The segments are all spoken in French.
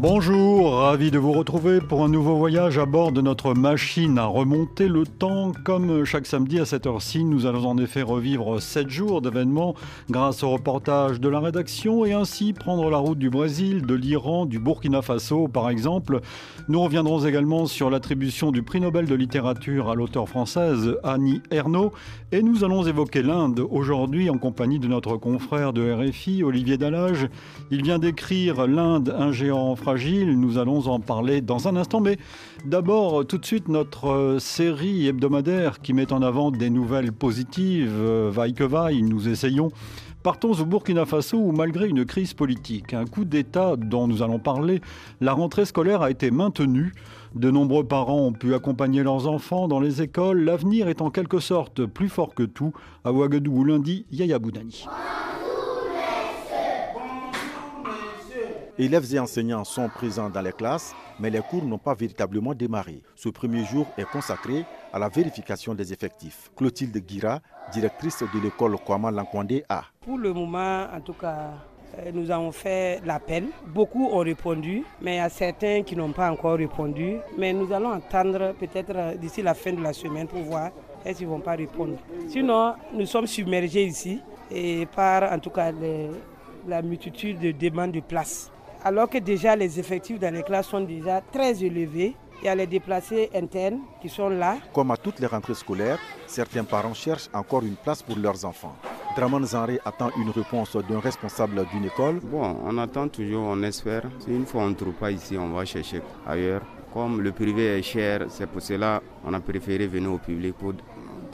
Bonjour, ravi de vous retrouver pour un nouveau voyage à bord de notre machine à remonter le temps. Comme chaque samedi à cette heure-ci, nous allons en effet revivre 7 jours d'événements grâce au reportage de la rédaction et ainsi prendre la route du Brésil, de l'Iran, du Burkina Faso par exemple. Nous reviendrons également sur l'attribution du prix Nobel de littérature à l'auteur française Annie Ernaux et nous allons évoquer l'Inde aujourd'hui en compagnie de notre confrère de RFI, Olivier Dallage. Il vient d'écrire L'Inde, un géant français nous allons en parler dans un instant, mais d'abord, tout de suite, notre euh, série hebdomadaire qui met en avant des nouvelles positives, euh, vaille que vaille, nous essayons. Partons au Burkina Faso où malgré une crise politique, un coup d'État dont nous allons parler, la rentrée scolaire a été maintenue. De nombreux parents ont pu accompagner leurs enfants dans les écoles. L'avenir est en quelque sorte plus fort que tout. À Ouagadougou lundi, Yaya Boudani. Élèves et enseignants sont présents dans les classes, mais les cours n'ont pas véritablement démarré. Ce premier jour est consacré à la vérification des effectifs. Clotilde Guira, directrice de l'école Kwama Lankwande A. Pour le moment, en tout cas, euh, nous avons fait l'appel. Beaucoup ont répondu, mais il y a certains qui n'ont pas encore répondu. Mais nous allons attendre peut-être euh, d'ici la fin de la semaine pour voir est-ce qu'ils ne vont pas répondre. Sinon, nous sommes submergés ici et par en tout cas la multitude de demandes de places alors que déjà les effectifs dans les classes sont déjà très élevés. Il y a les déplacés internes qui sont là. Comme à toutes les rentrées scolaires, certains parents cherchent encore une place pour leurs enfants. Draman Zanré attend une réponse d'un responsable d'une école. Bon, on attend toujours, on espère. Si une fois on ne trouve pas ici, on va chercher ailleurs. Comme le privé est cher, c'est pour cela qu'on a préféré venir au public pour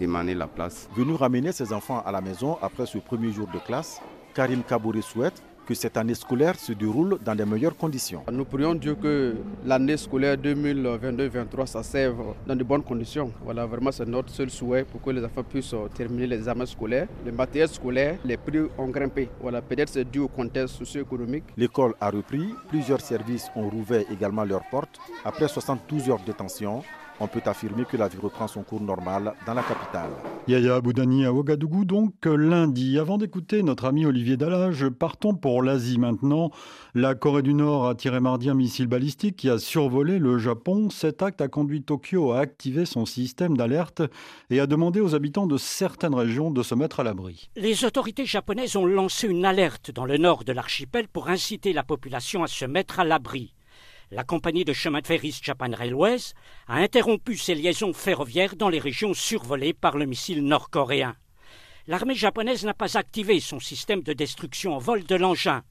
demander la place. Venu ramener ses enfants à la maison après ce premier jour de classe, Karim Kabouri souhaite que cette année scolaire se déroule dans les meilleures conditions. Nous prions Dieu que l'année scolaire 2022-2023 ça serve dans de bonnes conditions. Voilà, vraiment c'est notre seul souhait pour que les enfants puissent terminer les examens scolaires. Les matériels scolaires, les prix ont grimpé. Voilà, peut-être c'est dû au contexte socio-économique. L'école a repris, plusieurs services ont rouvert également leurs portes après 72 heures de détention on peut affirmer que la vie reprend son cours normal dans la capitale. Yaya Boudani à Ouagadougou, donc lundi. Avant d'écouter notre ami Olivier Dallage, partons pour l'Asie maintenant. La Corée du Nord a tiré mardi un missile balistique qui a survolé le Japon. Cet acte a conduit Tokyo à activer son système d'alerte et a demandé aux habitants de certaines régions de se mettre à l'abri. Les autorités japonaises ont lancé une alerte dans le nord de l'archipel pour inciter la population à se mettre à l'abri la compagnie de chemin de fer East Japan Railways a interrompu ses liaisons ferroviaires dans les régions survolées par le missile nord-coréen. L'armée japonaise n'a pas activé son système de destruction en vol de l'engin,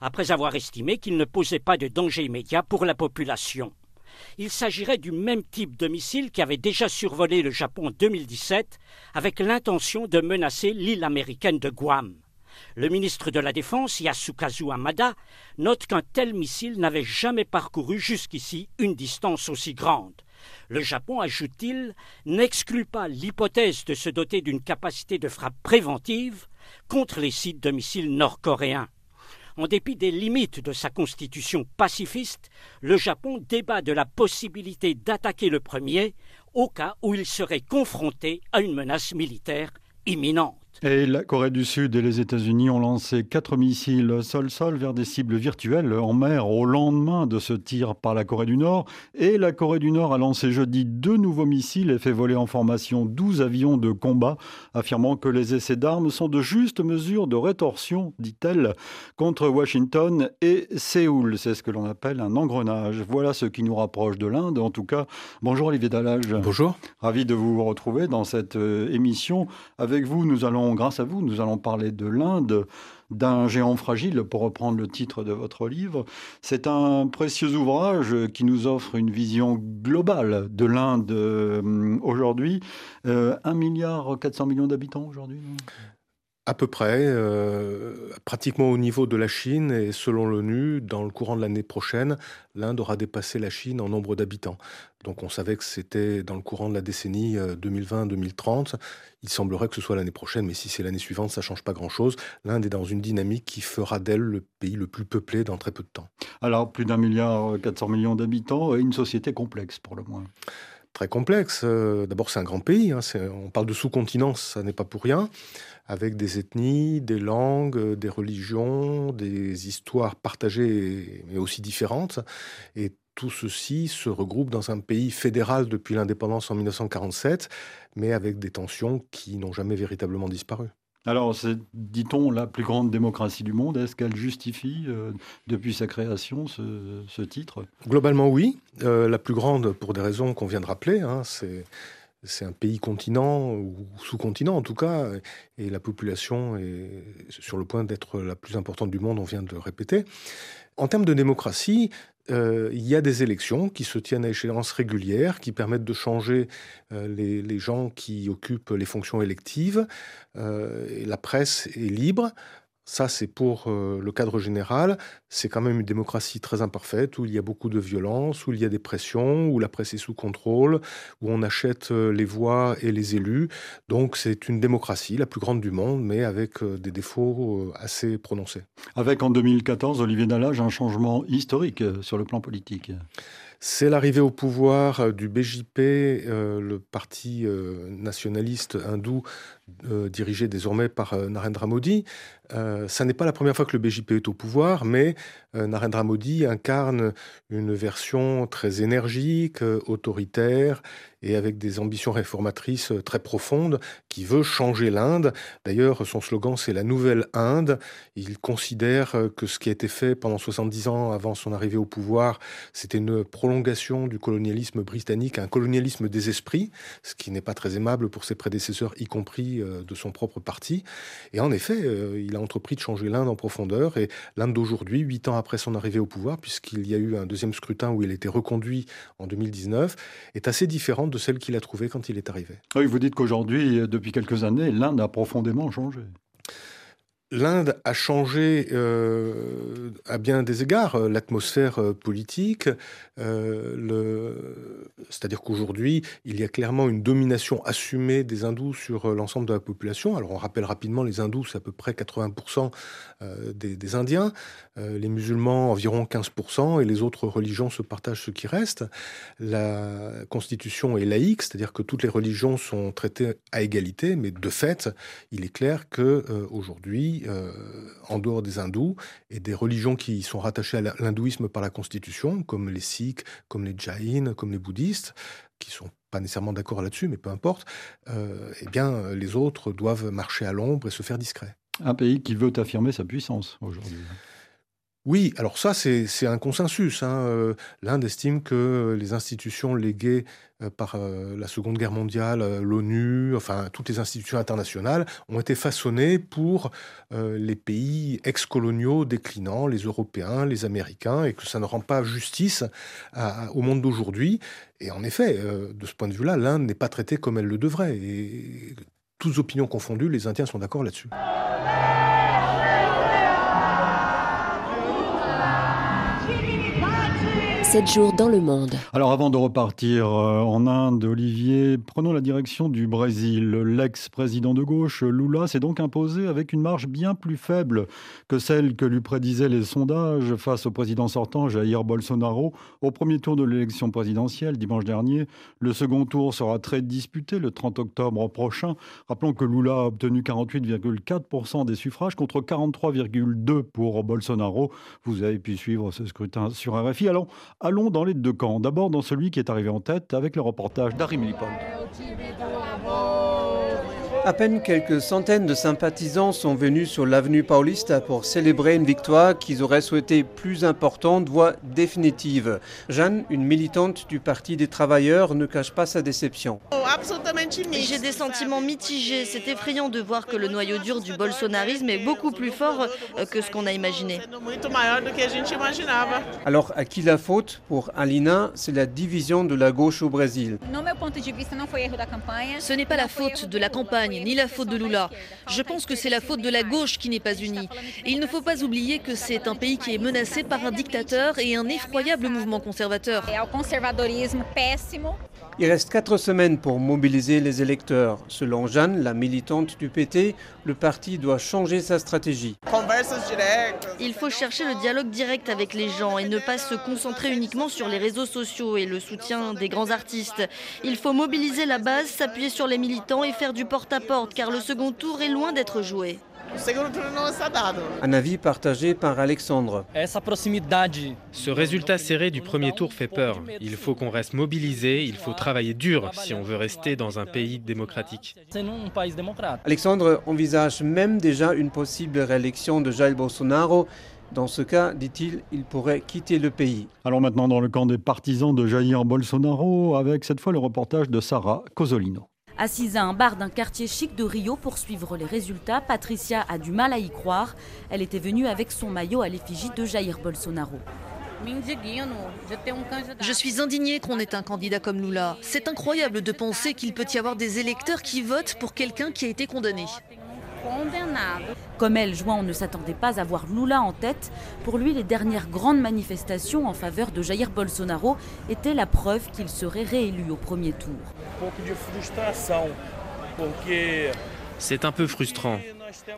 après avoir estimé qu'il ne posait pas de danger immédiat pour la population. Il s'agirait du même type de missile qui avait déjà survolé le Japon en 2017 avec l'intention de menacer l'île américaine de Guam. Le ministre de la Défense, Yasukazu Hamada, note qu'un tel missile n'avait jamais parcouru jusqu'ici une distance aussi grande. Le Japon, ajoute-t-il, n'exclut pas l'hypothèse de se doter d'une capacité de frappe préventive contre les sites de missiles nord-coréens. En dépit des limites de sa constitution pacifiste, le Japon débat de la possibilité d'attaquer le premier au cas où il serait confronté à une menace militaire imminente. Et la Corée du Sud et les États-Unis ont lancé quatre missiles sol-sol vers des cibles virtuelles en mer au lendemain de ce tir par la Corée du Nord. Et la Corée du Nord a lancé jeudi deux nouveaux missiles et fait voler en formation 12 avions de combat, affirmant que les essais d'armes sont de justes mesures de rétorsion, dit-elle, contre Washington et Séoul. C'est ce que l'on appelle un engrenage. Voilà ce qui nous rapproche de l'Inde. En tout cas, bonjour Olivier Dallage. Bonjour. Ravi de vous retrouver dans cette euh, émission. Avec vous, nous allons grâce à vous, nous allons parler de l'Inde, d'un géant fragile, pour reprendre le titre de votre livre. C'est un précieux ouvrage qui nous offre une vision globale de l'Inde euh, aujourd'hui. Euh, 1 milliard 400 millions d'habitants aujourd'hui À peu près, euh, pratiquement au niveau de la Chine et selon l'ONU, dans le courant de l'année prochaine, l'Inde aura dépassé la Chine en nombre d'habitants. Donc on savait que c'était dans le courant de la décennie 2020-2030. Euh, Il semblerait que ce soit l'année prochaine, mais si c'est l'année suivante, ça change pas grand-chose. L'Inde est dans une dynamique qui fera d'elle le pays le plus peuplé dans très peu de temps. Alors plus d'un milliard 400 millions d'habitants et une société complexe pour le moins très complexe. Euh, d'abord, c'est un grand pays. Hein, on parle de sous-continent, ça n'est pas pour rien avec des ethnies, des langues, des religions, des histoires partagées mais aussi différentes. Et tout ceci se regroupe dans un pays fédéral depuis l'indépendance en 1947, mais avec des tensions qui n'ont jamais véritablement disparu. Alors, c'est, dit-on, la plus grande démocratie du monde. Est-ce qu'elle justifie, euh, depuis sa création, ce, titre? Globalement, oui. Euh, la plus grande, pour des raisons qu'on vient de rappeler. Hein, c'est c'est un pays continent ou sous-continent en tout cas, et la population est sur le point d'être la plus importante du monde, on vient de le répéter. En termes de démocratie, euh, il y a des élections qui se tiennent à échéance régulière, qui permettent de changer euh, les, gens qui occupent les fonctions électives. Euh, la presse est libre. Ça, c'est pour euh, le cadre général. C'est quand même une démocratie très imparfaite, où il y a beaucoup de violence, où il y a des pressions, où la presse est sous contrôle, où on achète euh, les voix et les élus. Donc c'est une démocratie, la plus grande du monde, mais avec euh, des défauts assez prononcés. Avec en 2014, Olivier Nallage, un changement historique sur le plan politique. C'est l'arrivée au pouvoir du BJP, le parti nationaliste hindou dirigé désormais par Narendra Modi. Euh, ça n'est pas la première fois que le BJP est au pouvoir, mais euh, Narendra Modi incarne une version très énergique, euh, autoritaire et avec des ambitions réformatrices très profondes qui veut changer l'Inde. D'ailleurs, son slogan, c'est la nouvelle Inde. Il considère que ce qui a été fait pendant 70 ans avant son arrivée au pouvoir, c'était une prolongation du colonialisme britannique, un colonialisme des esprits, ce qui n'est pas très aimable pour ses prédécesseurs, y compris de son propre parti. Et en effet, il entrepris de changer l'Inde en profondeur. Et l'Inde d'aujourd'hui, huit ans après son arrivée au pouvoir, puisqu'il y a eu un deuxième scrutin où il a été reconduit en 2019, est assez différente de celle qu'il a trouvée quand il est arrivé. Vous dites qu'aujourd'hui, depuis quelques années, l'Inde a profondément changé. L'Inde a changé euh, à bien des égards euh, l'atmosphère euh, politique. C'est-à-dire qu'aujourd'hui, il y a clairement une domination assumée des hindous sur l'ensemble de la population. Alors on rappelle rapidement, les hindous, c'est à peu près 80% des, des, Indiens, les musulmans environ 15%, et les autres religions se partagent ce qui reste. La constitution est laïque, c'est-à-dire que toutes les religions sont traitées à égalité, mais de fait, il est clair que aujourd'hui euh, en dehors des hindous et des religions qui sont rattachées à l'hindouisme par la Constitution, comme les sikhs, comme les jains, comme les bouddhistes, qui sont pas nécessairement d'accord là-dessus, mais peu importe, euh, eh bien, les autres doivent marcher à l'ombre et se faire discret. Un pays qui veut affirmer sa puissance aujourd'hui. Oui, alors ça, c'est un consensus. Hein. Euh, L'Inde estime que les institutions léguées euh, par euh, la Seconde Guerre mondiale, l'ONU, enfin toutes les institutions internationales, ont été façonnées pour les pays ex-coloniaux déclinants, les Européens, les Américains, et que ça ne rend pas justice au monde d'aujourd'hui. Et en effet, de ce point de vue-là, l'Inde n'est pas traitée comme elle le devrait. Et toutes opinions confondues, les Indiens sont d'accord là-dessus. Jours dans le monde. Alors avant de repartir euh, en Inde, Olivier, prenons la direction du Brésil. L'ex-président de gauche, Lula, s'est donc imposé avec une marge bien plus faible que celle que lui prédisaient les sondages face au président sortant Jair Bolsonaro au premier tour de l'élection présidentielle dimanche dernier. Le second tour sera très disputé le 30 octobre prochain. Rappelons que Lula a obtenu 48,4% des suffrages contre 43,2% pour Bolsonaro. Vous avez pu suivre ce scrutin sur RFI. Alors, Allons dans les deux camps. D'abord dans celui qui est arrivé en tête avec le reportage d'Harry Milipol. À peine quelques centaines de sympathisants sont venus sur l'avenue Paulista pour célébrer une victoire qu'ils auraient souhaité plus importante, voire définitive. Jeanne, une militante du Parti des travailleurs, ne cache pas sa déception. J'ai des sentiments mitigés. C'est effrayant de voir que le noyau dur du bolsonarisme est beaucoup plus fort euh, que ce qu'on a imaginé. Alors, à qui la faute Pour Alina, c'est la division de la gauche au Brésil. Ce n'est pas la faute de la campagne ni la faute de Lula. Je pense que c'est la faute de la gauche qui n'est pas unie. Et il ne faut pas oublier que c'est un pays qui est menacé par un dictateur et un effroyable mouvement conservateur. Il reste quatre semaines pour mobiliser les électeurs. Selon Jeanne, la militante du PT, le parti doit changer sa stratégie. Il faut chercher le dialogue direct avec les gens et ne pas se concentrer uniquement sur les réseaux sociaux et le soutien des grands artistes. Il faut mobiliser la base, s'appuyer sur les militants et faire du porte-à-porte car le second tour est loin d'être joué. Un avis partagé par Alexandre. Ce résultat serré du premier tour fait peur. Il faut qu'on reste mobilisé, il faut travailler dur si on veut rester dans un pays démocratique. Alexandre envisage même déjà une possible réélection de Jair Bolsonaro. Dans ce cas, dit-il, il pourrait quitter le pays. Alors maintenant dans le camp des partisans de Jair Bolsonaro, avec cette fois le reportage de Sarah Cosolino. Assise à un bar d'un quartier chic de Rio pour suivre les résultats, Patricia a du mal à y croire. Elle était venue avec son maillot à l'effigie de Jair Bolsonaro. Je suis indignée qu'on ait un candidat comme Lula. C'est incroyable de penser qu'il peut y avoir des électeurs qui votent pour quelqu'un qui a été condamné. Comme elle, João ne s'attendait pas à voir Lula en tête. Pour lui, les dernières grandes manifestations en faveur de Jair Bolsonaro étaient la preuve qu'il serait réélu au premier tour. C'est un peu frustrant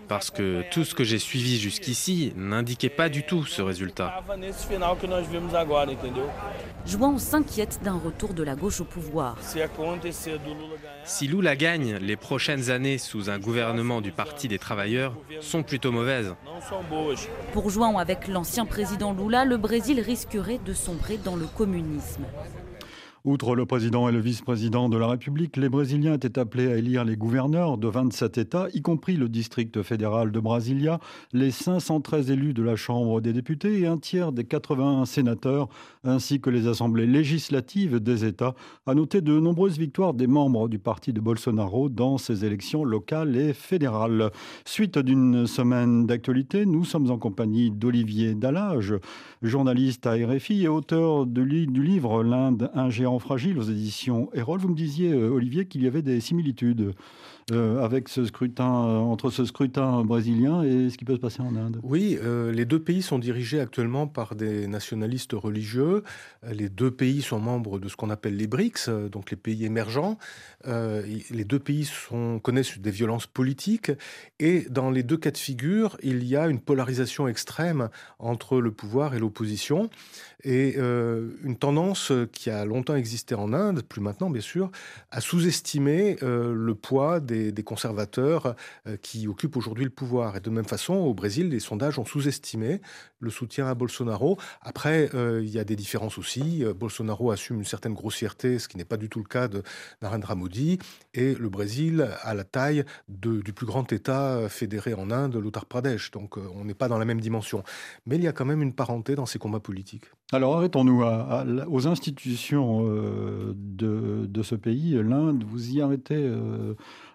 parce que tout ce que j'ai suivi jusqu'ici n'indiquait pas du tout ce résultat. João s'inquiète d'un retour de la gauche au pouvoir. Si Lula gagne, les prochaines années sous un gouvernement du Parti des travailleurs sont plutôt mauvaises. Pour João, avec l'ancien président Lula, le Brésil risquerait de sombrer dans le communisme. Outre le président et le vice-président de la République, les Brésiliens étaient appelés à élire les gouverneurs de 27 États, y compris le district fédéral de Brasilia, les 513 élus de la Chambre des députés et un tiers des 81 sénateurs, ainsi que les assemblées législatives des États, à noter de nombreuses victoires des membres du parti de Bolsonaro dans ces élections locales et fédérales. Suite d'une semaine d'actualité, nous sommes en compagnie d'Olivier Dallage, journaliste à RFI et auteur du livre L'Inde, un géant fragile aux éditions Erol. Vous me disiez, euh, Olivier, qu'il y avait des similitudes euh, avec ce scrutin, euh, entre ce scrutin brésilien et ce qui peut se passer en Inde. Oui, les deux pays sont dirigés actuellement par des nationalistes religieux. Les deux pays sont membres de ce qu'on appelle les BRICS, donc les pays émergents. les deux pays connaissent des violences politiques et dans les deux cas de figure, il y a une polarisation extrême entre le pouvoir et l'opposition et une tendance qui a longtemps existé en Inde, plus maintenant bien sûr, à sous-estimer le poids des conservateurs euh, qui occupent aujourd'hui le pouvoir. Et de même façon, au Brésil, les sondages ont sous-estimé le soutien à Bolsonaro. Après, euh, il y a des différences aussi. Euh, Bolsonaro assume une certaine grossièreté, ce qui n'est pas du tout le cas de Narendra Modi. Et le Brésil a la taille du plus grand État fédéré en Inde, l'Uttar Pradesh. Donc on n'est pas dans la même dimension. Mais il y a quand même une parenté dans ces combats politiques. Alors arrêtons-nous aux institutions de, de, ce pays, l'Inde. Vous y arrêtez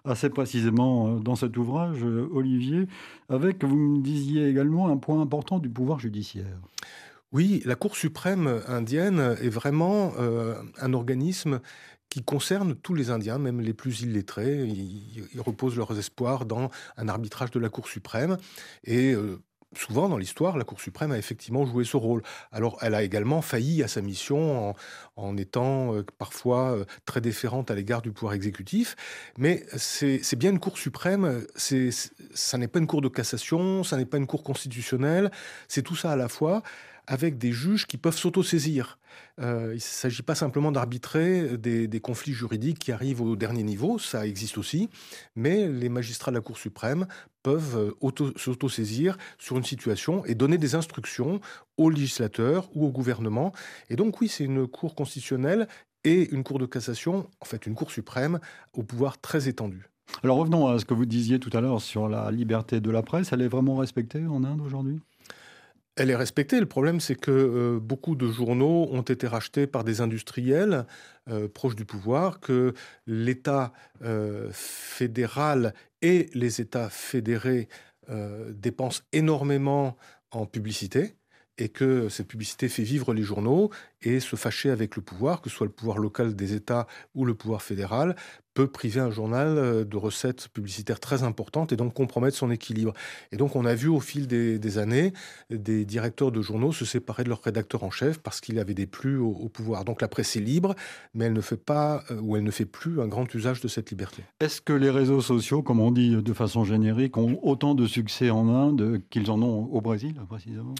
assez précisément euh, dans cet ouvrage, euh, Olivier, avec, vous me disiez également, un point important du pouvoir judiciaire. Oui, la Cour suprême indienne est vraiment euh, un organisme qui concerne tous les Indiens, même les plus illettrés. Ils, reposent leurs espoirs dans un arbitrage de la Cour suprême. Et souvent dans l'histoire, la Cour suprême a effectivement joué ce rôle. Alors, elle a également failli à sa mission en, étant euh, parfois euh, très déférente à l'égard du pouvoir exécutif. Mais c'est bien une Cour suprême, ça n'est pas une Cour de cassation, ça n'est pas une Cour constitutionnelle, c'est tout ça à la fois avec des juges qui peuvent s'autosaisir. Euh, il ne s'agit pas simplement d'arbitrer des, conflits juridiques qui arrivent au dernier niveau, ça existe aussi, mais les magistrats de la Cour suprême peuvent euh, s'autosaisir sur une situation et donner des instructions aux législateurs ou au gouvernement. Et donc oui, c'est une Cour constitutionnelle et une Cour de cassation, en fait une Cour suprême au pouvoir très étendu. Alors revenons à ce que vous disiez tout à l'heure sur la liberté de la presse. Elle est vraiment respectée en Inde aujourd'hui? Elle est respectée. Le problème, c'est que euh, beaucoup de journaux ont été rachetés par des industriels euh, proches du pouvoir, que l'État euh, fédéral et les États fédérés dépensent énormément en publicité et que cette publicité fait vivre les journaux et se fâcher avec le pouvoir, que ce soit le pouvoir local des États ou le pouvoir fédéral, peut priver un journal euh, de recettes publicitaires très importantes et donc compromettre son équilibre. Et donc on a vu au fil des, années des directeurs de journaux se séparer de leur rédacteur en chef parce qu'il avait des plus au, pouvoir. Donc la presse est libre, mais elle ne fait pas euh, ou elle ne fait plus un grand usage de cette liberté. Est-ce que les réseaux sociaux, comme on dit de façon générique, ont autant de succès en Inde qu'ils en ont au Brésil précisément?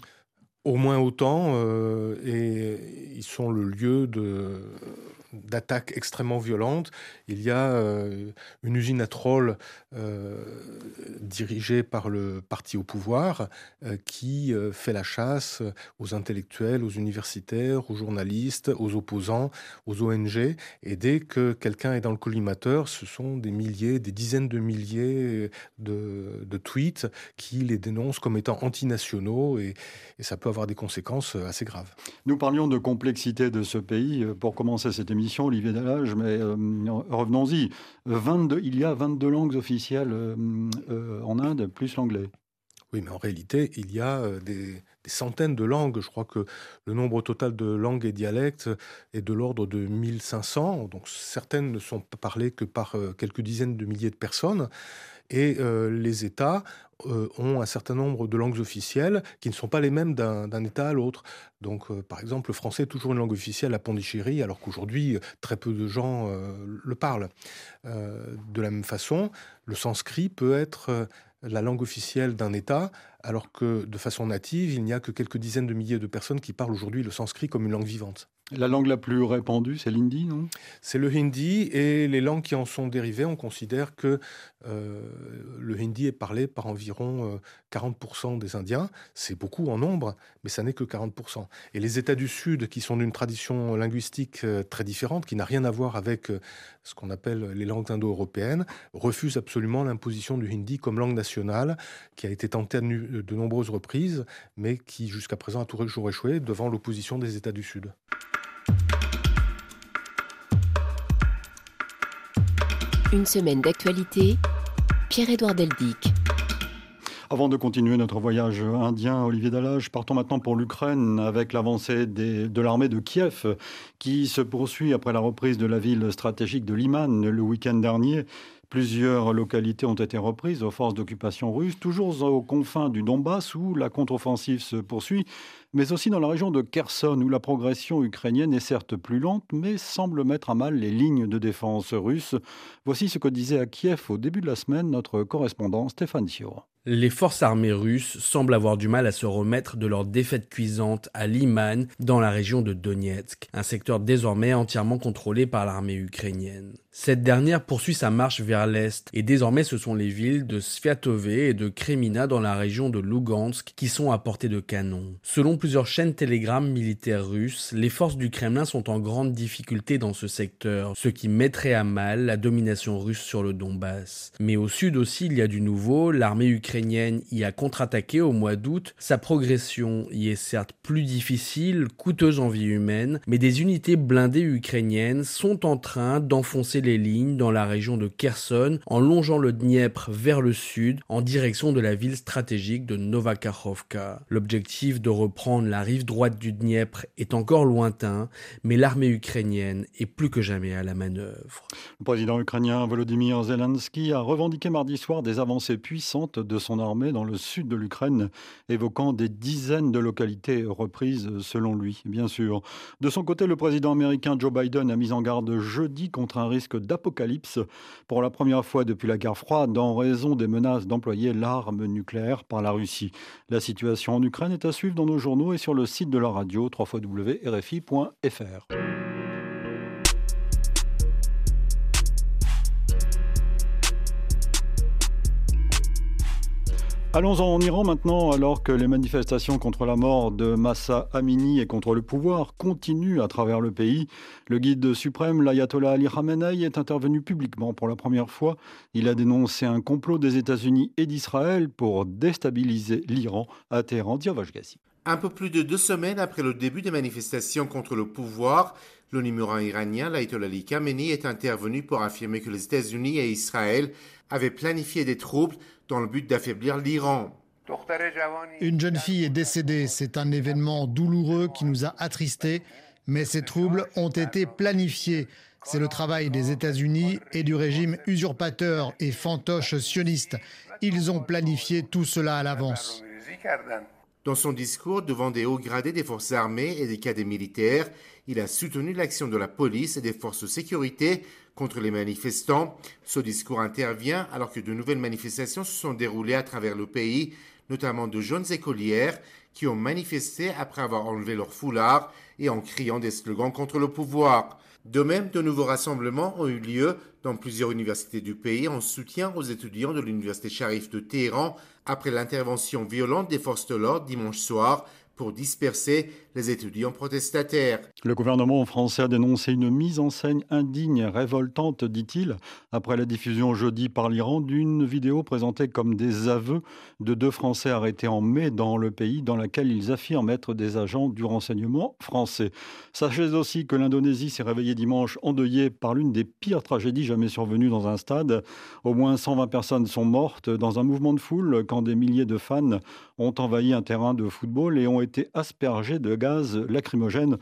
Au moins autant, euh, et ils sont le lieu de, d'attaques extrêmement violentes. Il y a euh, une usine à trolls euh, dirigée par le parti au pouvoir euh, qui fait la chasse aux intellectuels, aux universitaires, aux journalistes, aux opposants, aux ONG. Et dès que quelqu'un est dans le collimateur, ce sont des milliers, des dizaines de milliers de, tweets qui les dénoncent comme étant antinationaux et, et ça peut avoir des conséquences assez graves. Nous parlions de complexité de ce pays pour commencer cette émission Olivier Delage, mais euh, revenons-y. il y a 22 langues officielles euh, euh, en Inde, plus l'anglais. Oui, mais en réalité, il y a des, centaines de langues. Je crois que le nombre total de langues et dialectes est de l'ordre de 1500. Donc certaines ne sont parlées que par quelques dizaines de milliers de personnes. Et les États euh, ont un certain nombre de langues officielles qui ne sont pas les mêmes d'un État à l'autre. Donc, euh, par exemple, le français est toujours une langue officielle à Pondichéry, alors qu'aujourd'hui, très peu de gens euh, le parlent. de la même façon, le sanskrit peut être la langue officielle d'un État, alors que de façon native, il n'y a que quelques dizaines de milliers de personnes qui parlent aujourd'hui le sanskrit comme une langue vivante. La langue la plus répandue, c'est l'hindi, non? C'est le hindi et les langues qui en sont dérivées, on considère que euh, le hindi est parlé par environ 40% euh, des Indiens. C'est beaucoup en nombre, mais ça n'est que 40%. Et les États du Sud, qui sont d'une tradition linguistique euh, très différente, qui n'a rien à voir avec ce qu'on appelle les langues indo-européennes, refusent absolument l'imposition du hindi comme langue nationale, qui a été tentée de nombreuses reprises, mais qui jusqu'à présent a toujours échoué devant l'opposition des États du Sud. Une semaine d'actualité, Pierre-Édouard Deldic. Avant de continuer notre voyage indien, Olivier Dallage, partons maintenant pour l'Ukraine avec l'avancée de l'armée de Kiev qui se poursuit après la reprise de la ville stratégique de Liman le week-end dernier. Plusieurs localités ont été reprises aux forces d'occupation russes, toujours aux confins du Donbass où la contre-offensive se poursuit, mais aussi dans la région de Kherson où la progression ukrainienne est certes plus lente, mais semble mettre à mal les lignes de défense russes. Voici ce que disait à Kiev au début de la semaine notre correspondant Stéphane Sio. Les forces armées russes semblent avoir du mal à se remettre de leur défaite cuisante à Liman, dans la région de Donetsk, un secteur désormais entièrement contrôlé par l'armée ukrainienne. Cette dernière poursuit sa marche vers l'est, et désormais ce sont les villes de Sviatove et de Kremina dans la région de Lugansk qui sont à portée de canon. Selon plusieurs chaînes télégrammes militaires russes, les forces du Kremlin sont en grande difficulté dans ce secteur, ce qui mettrait à mal la domination russe sur le Donbass. Mais au sud aussi, il y a du nouveau, l'armée ukrainienne y a contre-attaqué au mois d'août, sa progression y est certes plus difficile, coûteuse en vie humaine, mais des unités blindées ukrainiennes sont en train d'enfoncer les lignes dans la région de Kherson en longeant le Dniepr vers le sud en direction de la ville stratégique de Novakakhovka. L'objectif de reprendre la rive droite du Dniepr est encore lointain, mais l'armée ukrainienne est plus que jamais à la manœuvre. Le président ukrainien Volodymyr Zelensky a revendiqué mardi soir des avancées puissantes de son armée dans le sud de l'Ukraine, évoquant des dizaines de localités reprises selon lui, bien sûr. De son côté, le président américain Joe Biden a mis en garde jeudi contre un risque d'apocalypse pour la première fois depuis la guerre froide en raison des menaces d'employer l'arme nucléaire par la Russie. La situation en Ukraine est à suivre dans nos journaux et sur le site de la radio www.rfi.fr. Allons en Iran maintenant, alors que les manifestations contre la mort de Massa Amini et contre le pouvoir continuent à travers le pays. Le guide suprême, l'ayatollah Ali Khamenei, est intervenu publiquement pour la première fois. Il a dénoncé un complot des États-Unis et d'Israël pour déstabiliser l'Iran à Téhéran. Un peu plus de deux semaines après le début des manifestations contre le pouvoir, le numéro iranien, l'ayatollah Ali Khamenei, est intervenu pour affirmer que les États-Unis et Israël avaient planifié des troubles dans le but d'affaiblir l'Iran. Une jeune fille est décédée. C'est un événement douloureux qui nous a attristés, mais ces troubles ont été planifiés. C'est le travail des États-Unis et du régime usurpateur et fantoche sioniste. Ils ont planifié tout cela à l'avance. Dans son discours devant des hauts gradés des forces armées et des cadres militaires, il a soutenu l'action de la police et des forces de sécurité contre les manifestants. Ce discours intervient alors que de nouvelles manifestations se sont déroulées à travers le pays, notamment de jeunes écolières qui ont manifesté après avoir enlevé leur foulard et en criant des slogans contre le pouvoir. De même, de nouveaux rassemblements ont eu lieu dans plusieurs universités du pays en soutien aux étudiants de l'université Sharif de Téhéran après l'intervention violente des forces de l'ordre dimanche soir pour disperser les étudiants protestataires. Le gouvernement français a dénoncé une mise en scène indigne et révoltante, dit-il, après la diffusion jeudi par l'Iran d'une vidéo présentée comme des aveux de deux Français arrêtés en mai dans le pays, dans laquelle ils affirment être des agents du renseignement français. Sachez aussi que l'Indonésie s'est réveillée dimanche endeuillée par l'une des pires tragédies jamais survenues dans un stade. Au moins 120 personnes sont mortes dans un mouvement de foule quand des milliers de fans ont envahi un terrain de football et ont été aspergés de gaz lacrymogène.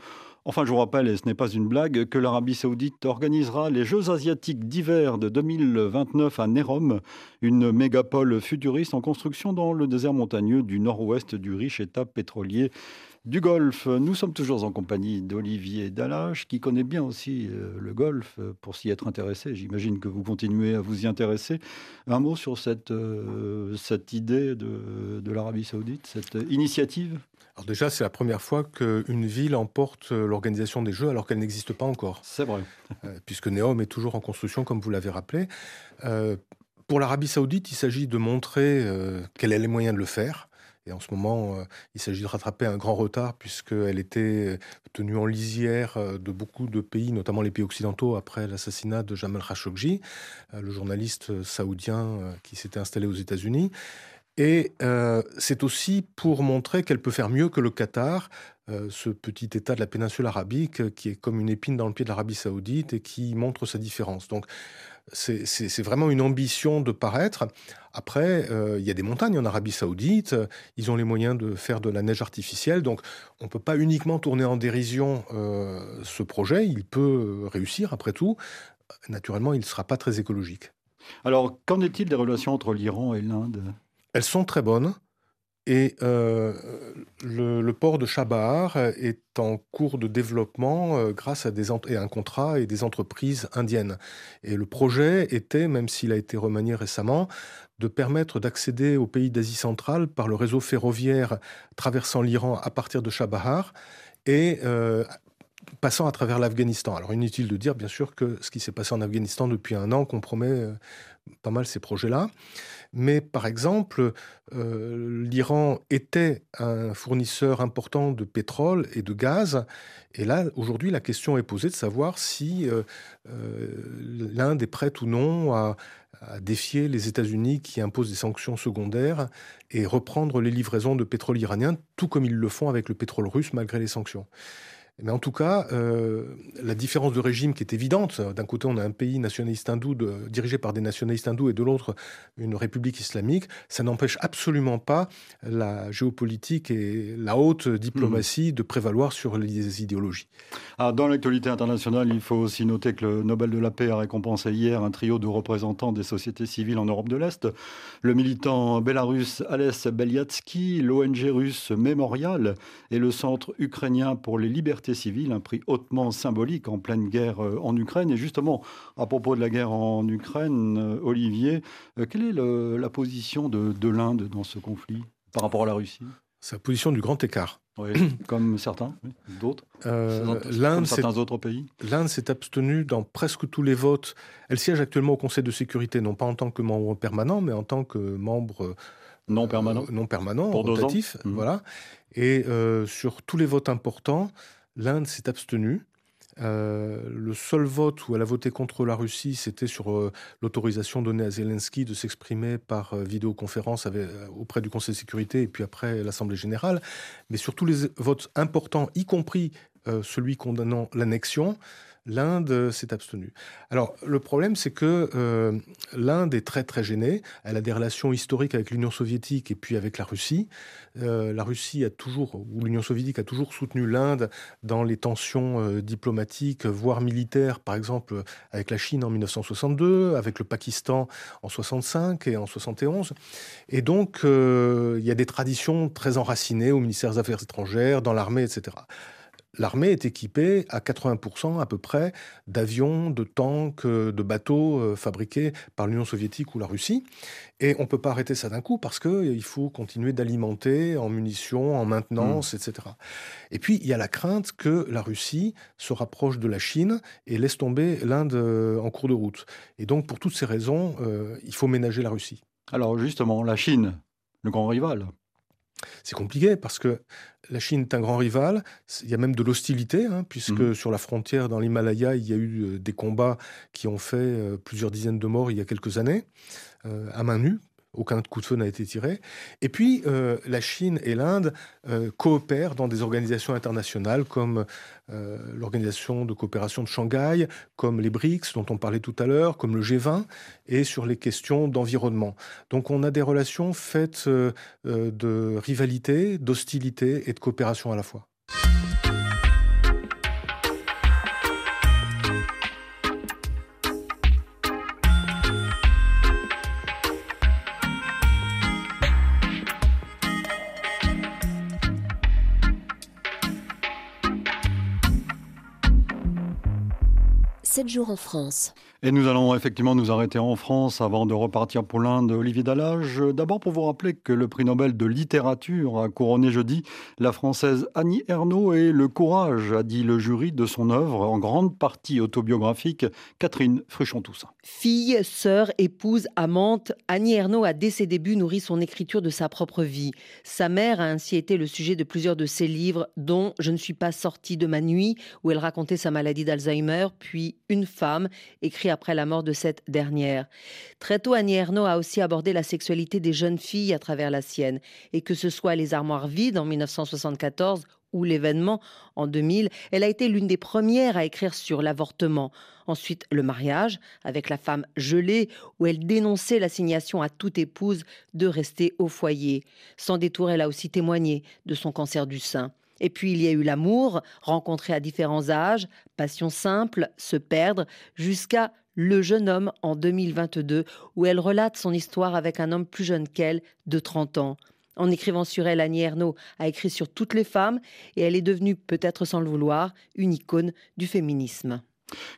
Enfin, je vous rappelle, et ce n'est pas une blague, que l'Arabie saoudite organisera les Jeux asiatiques d'hiver de 2029 à Nerom, une mégapole futuriste en construction dans le désert montagneux du nord-ouest du riche État pétrolier du golf. Nous sommes toujours en compagnie d'Olivier Dallage, qui connaît bien aussi euh, le golf euh, pour s'y être intéressé. J'imagine que vous continuez à vous y intéresser. Un mot sur cette, euh, cette idée de l'Arabie saoudite, cette initiative? Alors déjà, c'est la première fois qu'une ville emporte l'organisation des Jeux alors qu'elle n'existe pas encore. C'est vrai. puisque Neom est toujours en construction, comme vous l'avez rappelé. pour l'Arabie saoudite, il s'agit de montrer qu'elle a les moyens de le faire. Et en ce moment, euh, il s'agit de rattraper un grand retard puisqu'elle était tenue en lisière euh, de beaucoup de pays, notamment les pays occidentaux, après l'assassinat de Jamal Khashoggi, euh, le journaliste saoudien qui s'était installé aux États-Unis. Et c'est aussi pour montrer qu'elle peut faire mieux que le Qatar, ce petit État de la péninsule arabique qui est comme une épine dans le pied de l'Arabie saoudite et qui montre sa différence. Donc c'est vraiment une ambition de paraître. Après, euh, il y a des montagnes en Arabie Saoudite. Ils ont les moyens de faire de la neige artificielle. Donc, on ne peut pas uniquement tourner en dérision euh, ce projet. Il peut réussir, après tout. Naturellement, il ne sera pas très écologique. Alors, qu'en est-il des relations entre l'Iran et l'Inde? Elles sont très bonnes. Et euh, le, port de Chabahar est en cours de développement euh, grâce à, des, un contrat et des entreprises indiennes. Et le projet était, même s'il a été remanié récemment, de permettre d'accéder aux pays d'Asie centrale par le réseau ferroviaire traversant l'Iran à partir de Chabahar et euh, passant à travers l'Afghanistan. Alors inutile de dire bien sûr que ce qui s'est passé en Afghanistan depuis un an compromet pas mal ces projets-là. Mais par exemple, euh, l'Iran était un fournisseur important de pétrole et de gaz. Et là, aujourd'hui, la question est posée de savoir si euh, euh, l'Inde est prête ou non à, à défier les États-Unis qui imposent des sanctions secondaires et reprendre les livraisons de pétrole iranien, tout comme ils le font avec le pétrole russe malgré les sanctions. Mais en tout cas, euh, la différence de régime qui est évidente, d'un côté on a un pays nationaliste hindou dirigé par des nationalistes hindous et de l'autre une république islamique, ça n'empêche absolument pas la géopolitique et la haute diplomatie mmh. de prévaloir sur les idéologies. Ah, dans l'actualité internationale, il faut aussi noter que le Nobel de la paix a récompensé hier un trio de représentants des sociétés civiles en Europe de l'Est. Le militant bélarusse Alès Beliatsky, l'ONG russe Mémorial et le Centre ukrainien pour les libertés civile, un prix hautement symbolique en pleine guerre euh, en Ukraine. Et justement, à propos de la guerre en Ukraine, euh, Olivier, euh, quelle est la position de, l'Inde dans ce conflit par rapport à la Russie? La position du grand écart. Oui, comme certains, d'autres? L'Inde, certains autres pays? L'Inde s'est abstenue dans presque tous les votes. Elle siège actuellement au Conseil de sécurité, non pas en tant que membre permanent, mais en tant que membre non permanent, non permanent, Pour rotatif, mmh. voilà. Et sur tous les votes importants, L'Inde s'est abstenue. Euh, le seul vote où elle a voté contre la Russie, c'était sur euh, l'autorisation donnée à Zelensky de s'exprimer par euh, vidéoconférence auprès du Conseil de sécurité et puis après l'Assemblée générale. Mais sur tous les votes importants, y compris celui condamnant l'annexion, l'Inde s'est abstenue. Alors le problème, c'est que euh, l'Inde est très très gênée. Elle a des relations historiques avec l'Union soviétique et puis avec la Russie. Euh, la Russie a toujours, ou l'Union soviétique a toujours soutenu l'Inde dans les tensions euh, diplomatiques, voire militaires, par exemple avec la Chine en 1962, avec le Pakistan en 65 et en 71. Et donc il y a des traditions très enracinées au ministère des Affaires étrangères, dans l'armée, etc l'armée est équipée à 80% à peu près d'avions, de tanks, euh, de bateaux euh, fabriqués par l'Union soviétique ou la Russie. Et on ne peut pas arrêter ça d'un coup parce qu'il euh, faut continuer d'alimenter en munitions, en maintenance, hmm. etc. Et puis, il y a la crainte que la Russie se rapproche de la Chine et laisse tomber l'Inde en cours de route. Et donc, pour toutes ces raisons, il faut ménager la Russie. Alors justement, la Chine, le grand rival. C'est compliqué parce que la Chine est un grand rival. Il y a même de l'hostilité, hein, puisque mmh. sur la frontière dans l'Himalaya, il y a eu euh, des combats qui ont fait euh, plusieurs dizaines de morts il y a quelques années, euh, à main nue. Aucun coup de feu n'a été tiré. Et puis, euh, la Chine et l'Inde euh, coopèrent dans des organisations internationales comme euh, l'Organisation de coopération de Shanghai, comme les BRICS dont on parlait tout à l'heure, comme le G20, et sur les questions d'environnement. Donc on a des relations faites de rivalité, d'hostilité et de coopération à la fois. 7 jours en France. Et nous allons effectivement nous arrêter en France avant de repartir pour l'Inde. Olivier Dallage, d'abord pour vous rappeler que le prix Nobel de littérature a couronné jeudi la Française Annie Ernaux et le courage, a dit le jury de son œuvre, en grande partie autobiographique, Catherine Fruchon-Toussaint. Fille, sœur, épouse, amante, Annie Ernaux a dès ses débuts nourri son écriture de sa propre vie. Sa mère a ainsi été le sujet de plusieurs de ses livres, dont Je ne suis pas sortie de ma nuit, où elle racontait sa maladie d'Alzheimer, puis Une femme, écrit après la mort de cette dernière. Très tôt, Annie Ernaux a aussi abordé la sexualité des jeunes filles à travers la sienne. Et que ce soit Les Armoires vides en 1974 ou l'événement en 2000, elle a été l'une des premières à écrire sur l'avortement. Ensuite, le mariage avec la femme gelée, où elle dénonçait l'assignation à toute épouse de rester au foyer. Sans détour, elle a aussi témoigné de son cancer du sein. Et puis il y a eu l'amour, rencontré à différents âges, passion simple, se perdre, jusqu'à le jeune homme en 2022, où elle relate son histoire avec un homme plus jeune qu'elle, de 30 ans. En écrivant sur elle, Annie Ernaux a écrit sur toutes les femmes et elle est devenue, peut-être sans le vouloir, une icône du féminisme.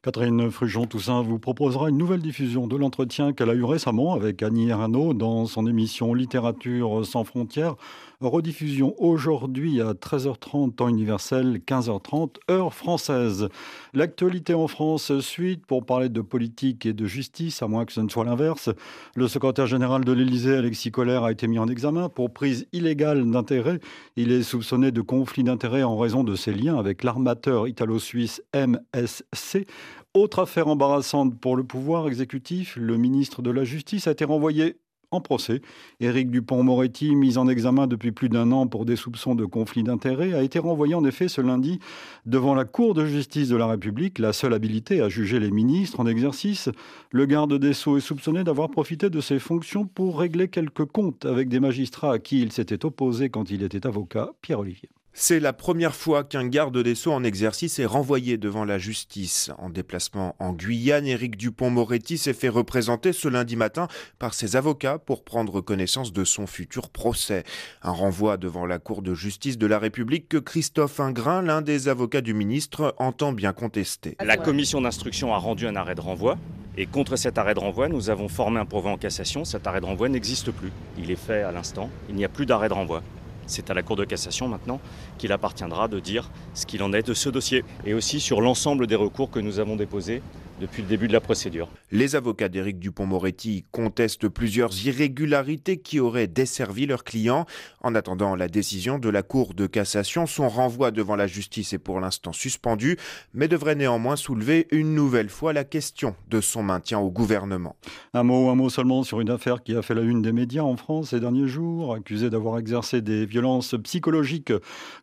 Catherine Frujon-Toussaint vous proposera une nouvelle diffusion de l'entretien qu'elle a eu récemment avec Annie Ernaux dans son émission Littérature sans frontières Rediffusion aujourd'hui à 13h30 temps universel, 15h30 heure française. L'actualité en France suite pour parler de politique et de justice, à moins que ce ne soit l'inverse. Le secrétaire général de l'Élysée, Alexis Collère, a été mis en examen pour prise illégale d'intérêt. Il est soupçonné de conflit d'intérêts en raison de ses liens avec l'armateur italo-suisse MSC. Autre affaire embarrassante pour le pouvoir exécutif, le ministre de la Justice a été renvoyé en procès. Éric Dupont-Moretti, mis en examen depuis plus d'un an pour des soupçons de conflit d'intérêts, a été renvoyé en effet ce lundi devant la Cour de justice de la République, la seule habilité à juger les ministres en exercice. Le garde des Sceaux est soupçonné d'avoir profité de ses fonctions pour régler quelques comptes avec des magistrats à qui il s'était opposé quand il était avocat, Pierre-Olivier. C'est la première fois qu'un garde des Sceaux en exercice est renvoyé devant la justice. En déplacement en Guyane, Éric Dupont-Moretti s'est fait représenter ce lundi matin par ses avocats pour prendre connaissance de son futur procès. Un renvoi devant la Cour de justice de la République que Christophe Ingrin, l'un des avocats du ministre, entend bien contester. La commission d'instruction a rendu un arrêt de renvoi. Et contre cet arrêt de renvoi, nous avons formé un pourvoi en cassation. Cet arrêt de renvoi n'existe plus. Il est fait à l'instant. Il n'y a plus d'arrêt de renvoi. C'est à la Cour de cassation maintenant qu'il appartiendra de dire ce qu'il en est de ce dossier. Et aussi sur l'ensemble des recours que nous avons déposés depuis le début de la procédure. Les avocats d'Éric Dupont-Moretti contestent plusieurs irrégularités qui auraient desservi leurs clients. En attendant la décision de la Cour de cassation, son renvoi devant la justice est pour l'instant suspendu, mais devrait néanmoins soulever une nouvelle fois la question de son maintien au gouvernement. Un mot, un mot seulement sur une affaire qui a fait la une des médias en France ces derniers jours, accusé d'avoir exercé des violences psychologiques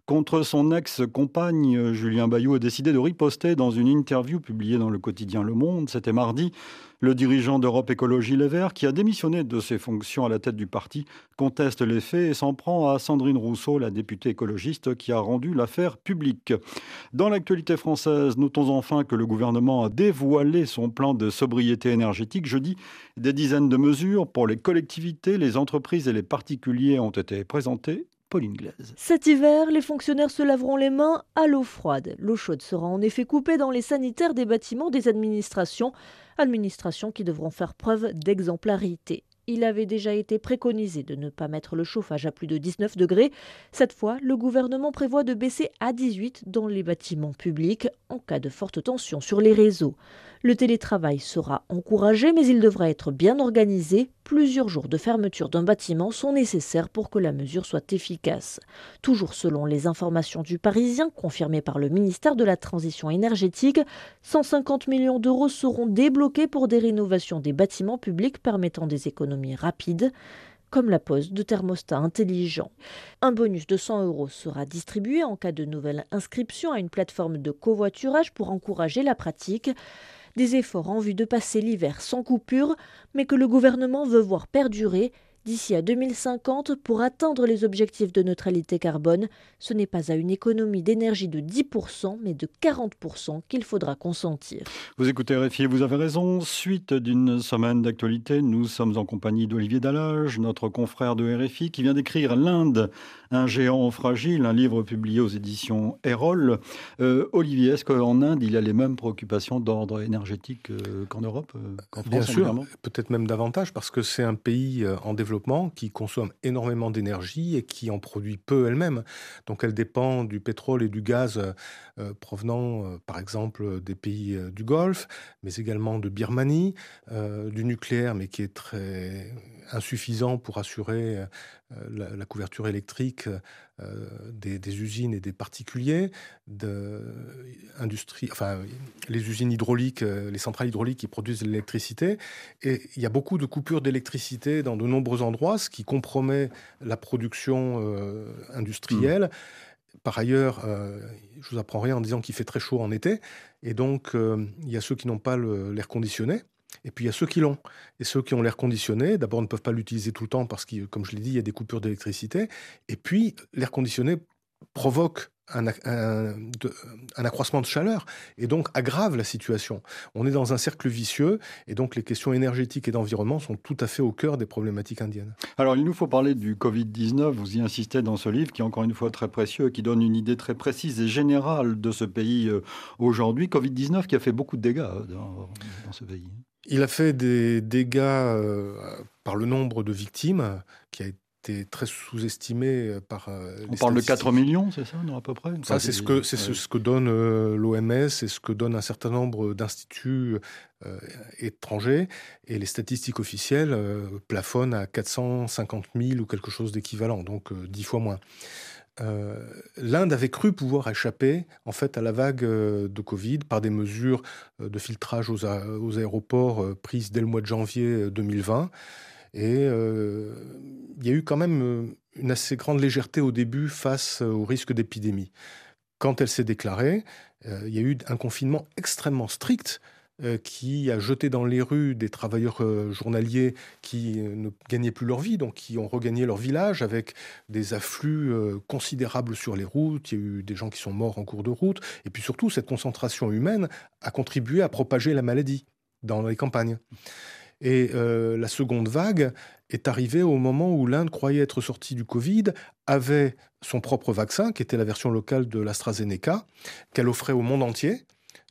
contre son ex-compagne. Julien Bayou a décidé de riposter dans une interview publiée dans le quotidien Le Monde, c'était mardi. Le dirigeant d'Europe Écologie Les Verts, qui a démissionné de ses fonctions à la tête du parti, conteste les faits et s'en prend à Sandrine Rousseau, la députée écologiste, qui a rendu l'affaire publique. Dans l'actualité française, notons enfin que le gouvernement a dévoilé son plan de sobriété énergétique jeudi. Des dizaines de mesures pour les collectivités, les entreprises et les particuliers ont été présentées cet hiver, les fonctionnaires se laveront les mains à l'eau froide. L'eau chaude sera en effet coupée dans les sanitaires des bâtiments des administrations, administrations qui devront faire preuve d'exemplarité. Il avait déjà été préconisé de ne pas mettre le chauffage à plus de 19 degrés. Cette fois, le gouvernement prévoit de baisser à 18 dans les bâtiments publics en cas de forte tension sur les réseaux. Le télétravail sera encouragé, mais il devra être bien organisé. Plusieurs jours de fermeture d'un bâtiment sont nécessaires pour que la mesure soit efficace. Toujours selon les informations du Parisien, confirmées par le ministère de la Transition énergétique, 150 millions d'euros seront débloqués pour des rénovations des bâtiments publics permettant des économies rapides comme la pose de thermostats intelligents. Un bonus de 100 euros sera distribué en cas de nouvelle inscription à une plateforme de covoiturage pour encourager la pratique des efforts en vue de passer l'hiver sans coupure, mais que le gouvernement veut voir perdurer d'ici à 2050 pour atteindre les objectifs de neutralité carbone. Ce n'est pas à une économie d'énergie de 10%, mais de 40% qu'il faudra consentir. Vous écoutez RFI, vous avez raison. Suite d'une semaine d'actualité, nous sommes en compagnie d'Olivier Dallage, notre confrère de RFI, qui vient d'écrire L'Inde, un géant fragile, un livre publié aux éditions Erol. Euh, Olivier, est-ce qu'en Inde, il y a les mêmes préoccupations d'ordre énergétique euh, qu'en Europe, euh, qu'en France Bien sûr, peut-être même davantage, parce que c'est un pays en développement qui consomme énormément d'énergie et qui en produit peu elle-même. Donc elle dépend du pétrole et du gaz provenant, par exemple, des pays du Golfe, mais également de Birmanie, du nucléaire, mais qui est très insuffisant pour assurer euh, la, couverture électrique euh, des, usines et des particuliers, de enfin, les usines hydrauliques, euh, les centrales hydrauliques qui produisent de l'électricité. Et il y a beaucoup de coupures d'électricité dans de nombreux endroits, ce qui compromet la production industrielle. Mmh. Par ailleurs, je vous apprends rien en disant qu'il fait très chaud en été, et donc il y a ceux qui n'ont pas l'air conditionné. Et puis il y a ceux qui l'ont. Et ceux qui ont l'air conditionné, d'abord ne peuvent pas l'utiliser tout le temps parce que, comme je l'ai dit, il y a des coupures d'électricité. Et puis l'air conditionné provoque un, accroissement de chaleur et donc aggrave la situation. On est dans un cercle vicieux et donc les questions énergétiques et d'environnement sont tout à fait au cœur des problématiques indiennes. Alors il nous faut parler du Covid-19, vous y insistez dans ce livre qui est encore une fois très précieux, qui donne une idée très précise et générale de ce pays euh, aujourd'hui. Covid-19 qui a fait beaucoup de dégâts euh, dans ce pays. Il a fait des dégâts euh, par le nombre de victimes, qui a été très sous-estimé euh, par euh, On parle de 4 millions, c'est ça, à peu près? Ça, c'est ce que, c'est ce, que donne l'OMS et ce que donne un certain nombre d'instituts étrangers. Et les statistiques officielles plafonnent à 450 000 ou quelque chose d'équivalent, donc 10 fois moins. Euh, l'Inde avait cru pouvoir échapper en fait à la vague euh, de Covid par des mesures euh, de filtrage aux, aéroports prises dès le mois de janvier 2020. Et il y a eu quand même une assez grande légèreté au début face au risque d'épidémie. Quand elle s'est déclarée, il y a eu un confinement extrêmement strict euh, qui a jeté dans les rues des travailleurs euh, journaliers qui euh, ne gagnaient plus leur vie, donc qui ont regagné leur village avec des afflux considérables sur les routes. Il y a eu des gens qui sont morts en cours de route. Et puis surtout, cette concentration humaine a contribué à propager la maladie dans les campagnes. Et la seconde vague est arrivée au moment où l'Inde croyait être sortie du Covid, avait son propre vaccin, qui était la version locale de l'AstraZeneca, qu'elle offrait au monde entier.